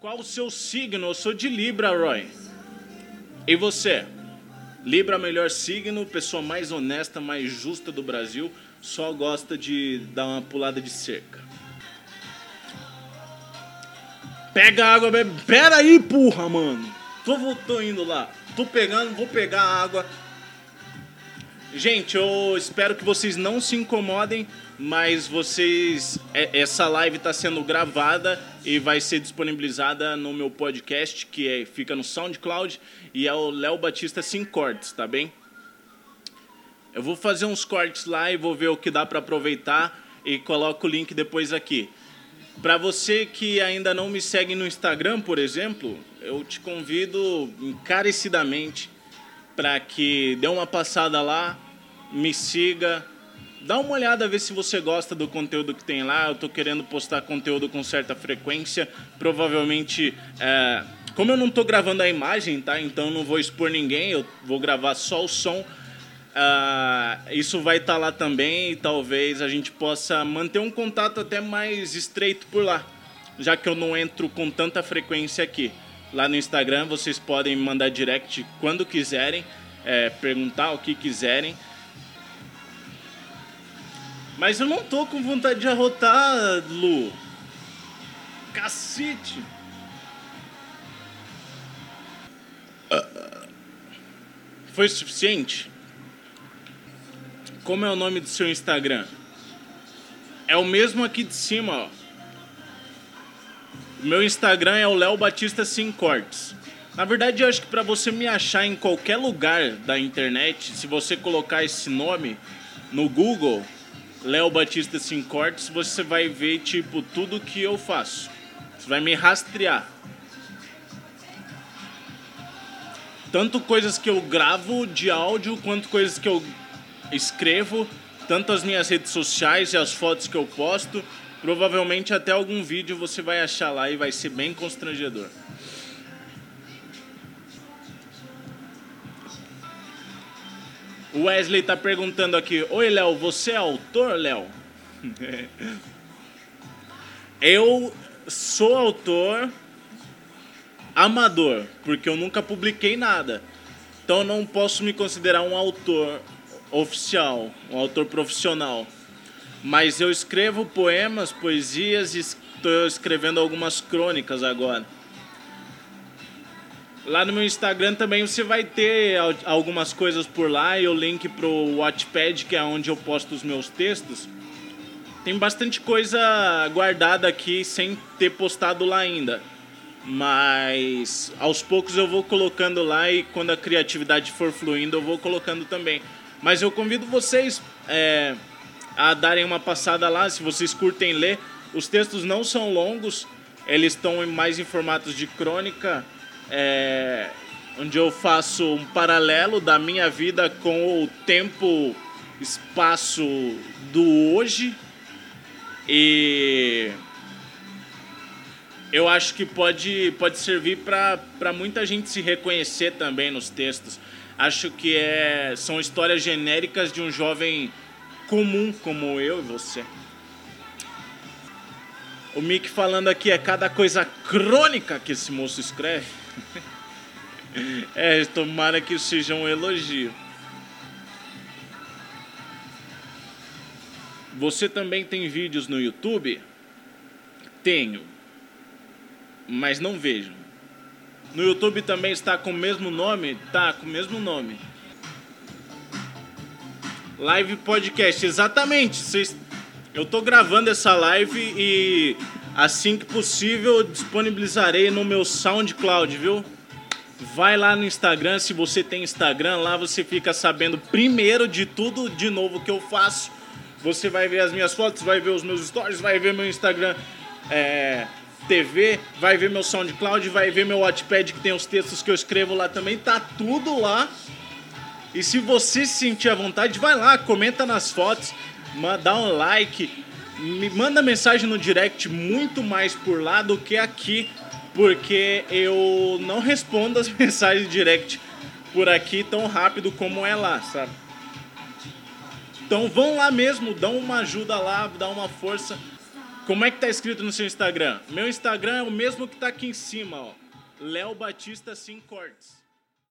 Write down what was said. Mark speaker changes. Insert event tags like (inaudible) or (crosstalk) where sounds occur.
Speaker 1: Qual o seu signo? Eu sou de Libra, Roy. E você? Libra, melhor signo, pessoa mais honesta, mais justa do Brasil, só gosta de dar uma pulada de cerca. Pega água, bebe. Pera aí, porra, mano. Tô, tô indo lá. Tô pegando, vou pegar a água. Gente, eu espero que vocês não se incomodem, mas vocês. é- Essa live está sendo gravada e vai ser disponibilizada no meu podcast, que é- fica no SoundCloud, e é o Léo Batista Sem Cortes, tá bem? Eu vou fazer uns cortes lá e vou ver o que dá para aproveitar e coloco o link depois aqui. Para você que ainda não me segue no Instagram, por exemplo, eu te convido encarecidamente para que dê uma passada lá, me siga, dá uma olhada ver se você gosta do conteúdo que tem lá. Eu tô querendo postar conteúdo com certa frequência, provavelmente é, como eu não tô gravando a imagem, tá? Então não vou expor ninguém, eu vou gravar só o som. Ah, isso vai estar lá também e talvez a gente possa manter um contato até mais estreito por lá, já que eu não entro com tanta frequência aqui. Lá no Instagram vocês podem me mandar direct quando quiserem, é, perguntar o que quiserem. Mas eu não tô com vontade de arrotar, Lu. Cacete! Foi suficiente? Como é o nome do seu Instagram? É o mesmo aqui de cima, ó. O meu Instagram é o Léo Batista Sem Cortes. Na verdade, eu acho que para você me achar em qualquer lugar da internet, se você colocar esse nome no Google, Léo Batista Sem Cortes, você vai ver tipo tudo que eu faço. Você vai me rastrear. Tanto coisas que eu gravo de áudio quanto coisas que eu escrevo, tanto as minhas redes sociais e as fotos que eu posto. Provavelmente até algum vídeo você vai achar lá e vai ser bem constrangedor. O Wesley tá perguntando aqui: Oi, Léo, você é autor, Léo? (laughs) eu sou autor amador, porque eu nunca publiquei nada. Então não posso me considerar um autor oficial, um autor profissional. Mas eu escrevo poemas, poesias e estou escrevendo algumas crônicas agora. Lá no meu Instagram também você vai ter al- algumas coisas por lá e o link pro Wattpad, que é onde eu posto os meus textos. Tem bastante coisa guardada aqui sem ter postado lá ainda. Mas aos poucos eu vou colocando lá e quando a criatividade for fluindo eu vou colocando também. Mas eu convido vocês é, a darem uma passada lá, se vocês curtem ler. Os textos não são longos, eles estão mais em formatos de crônica, é, onde eu faço um paralelo da minha vida com o tempo, espaço do hoje. E eu acho que pode, pode servir para muita gente se reconhecer também nos textos. Acho que é, são histórias genéricas de um jovem comum como eu e você. O Mick falando aqui é cada coisa crônica que esse moço escreve. É, tomara que seja um elogio. Você também tem vídeos no YouTube? Tenho mas não vejo. No YouTube também está com o mesmo nome? Tá, com o mesmo nome. Live podcast, exatamente. Eu tô gravando essa live e assim que possível disponibilizarei no meu SoundCloud, viu? Vai lá no Instagram, se você tem Instagram, lá você fica sabendo primeiro de tudo de novo que eu faço. Você vai ver as minhas fotos, vai ver os meus stories, vai ver meu Instagram é, TV, vai ver meu SoundCloud, vai ver meu Wattpad que tem os textos que eu escrevo lá também, tá tudo lá. E se você se sentir à vontade, vai lá, comenta nas fotos, dá um like, me manda mensagem no direct muito mais por lá do que aqui, porque eu não respondo as (laughs) mensagens direct por aqui tão rápido como é lá, sabe? Então vão lá mesmo, dão uma ajuda lá, dá uma força. Como é que tá escrito no seu Instagram? Meu Instagram é o mesmo que tá aqui em cima, ó. Léo Batista Sim Cortes.